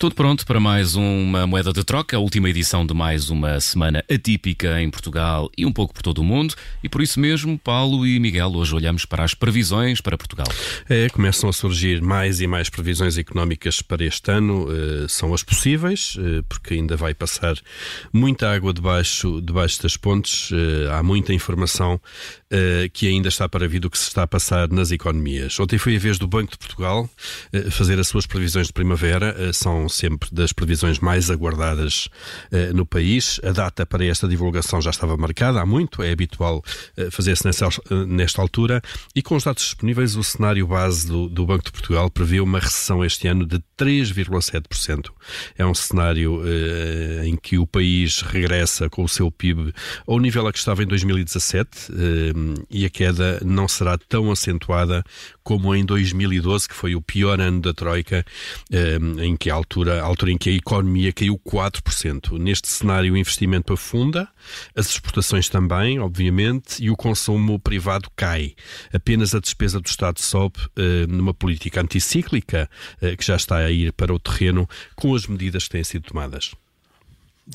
Tudo pronto para mais uma moeda de troca, a última edição de mais uma semana atípica em Portugal e um pouco por todo o mundo. E por isso mesmo, Paulo e Miguel, hoje olhamos para as previsões para Portugal. É, começam a surgir mais e mais previsões económicas para este ano. Uh, são as possíveis, uh, porque ainda vai passar muita água debaixo, debaixo das pontes. Uh, há muita informação que ainda está para vir do que se está a passar nas economias. Ontem foi a vez do Banco de Portugal fazer as suas previsões de primavera. são sempre das previsões mais aguardadas uh, no país. A data para esta divulgação já estava marcada há muito, é habitual uh, fazer-se nesta, uh, nesta altura. E com os dados disponíveis, o cenário base do, do Banco de Portugal prevê uma recessão este ano de 3,7%. É um cenário em que o país regressa com o seu PIB ao nível a que estava em 2017 e a queda não será tão acentuada como em 2012, que foi o pior ano da Troika, em que a altura altura, a altura em que a economia caiu 4%. Neste cenário, o investimento afunda, as exportações também, obviamente, e o consumo privado cai. Apenas a despesa do Estado sobe uh, numa política anticíclica uh, que já está a ir para o terreno com as medidas que têm sido tomadas.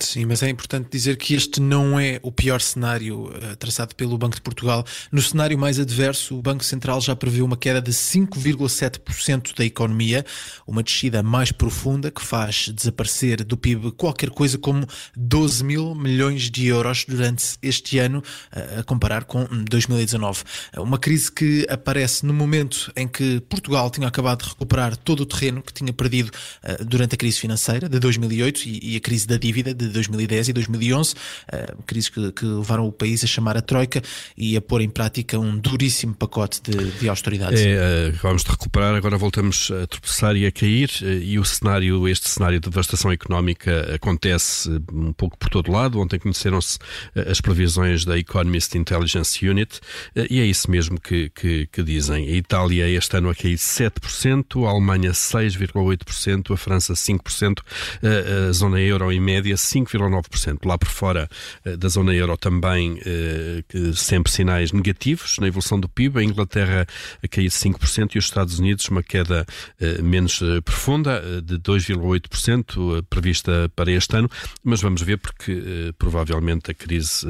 Sim, mas é importante dizer que este não é o pior cenário uh, traçado pelo Banco de Portugal. No cenário mais adverso, o Banco Central já previu uma queda de 5,7% da economia, uma descida mais profunda que faz desaparecer do PIB qualquer coisa como 12 mil milhões de euros durante este ano, uh, a comparar com 2019. Uma crise que aparece no momento em que Portugal tinha acabado de recuperar todo o terreno que tinha perdido uh, durante a crise financeira de 2008 e, e a crise da dívida de de 2010 e 2011, uh, crises que, que, levaram o país a chamar a Troika e a pôr em prática um duríssimo pacote de, de austeridades. É, uh, vamos de recuperar, agora voltamos a tropeçar e a cair, uh, e o cenário, este cenário de devastação económica acontece um pouco por todo lado. Ontem conheceram-se as previsões da Economist Intelligence Unit, e é isso mesmo que, que, que dizem. A Itália este ano a cair 7%, a Alemanha 6,8%, a França 5%, a, a zona euro em média 5,9%. Lá por fora eh, da zona euro também eh, sempre sinais negativos na evolução do PIB. A Inglaterra a cair 5% e os Estados Unidos uma queda eh, menos profunda, de 2,8% prevista para este ano. Mas vamos ver porque provavelmente a crise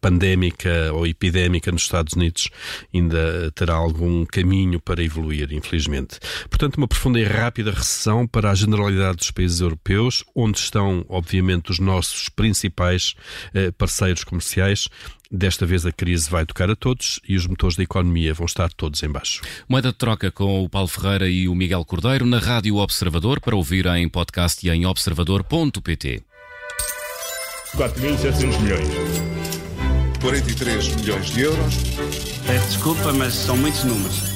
pandémica ou epidémica nos Estados Unidos ainda terá algum caminho para evoluir, infelizmente. Portanto, uma profunda e rápida recessão para a generalidade dos países europeus, onde estão, obviamente, os nossos principais eh, parceiros comerciais. Desta vez a crise vai tocar a todos e os motores da economia vão estar todos em baixo. Moeda de troca com o Paulo Ferreira e o Miguel Cordeiro na Rádio Observador para ouvir em podcast e em observador.pt. 4.700 milhões. 43 milhões de euros. Peço desculpa, mas são muitos números.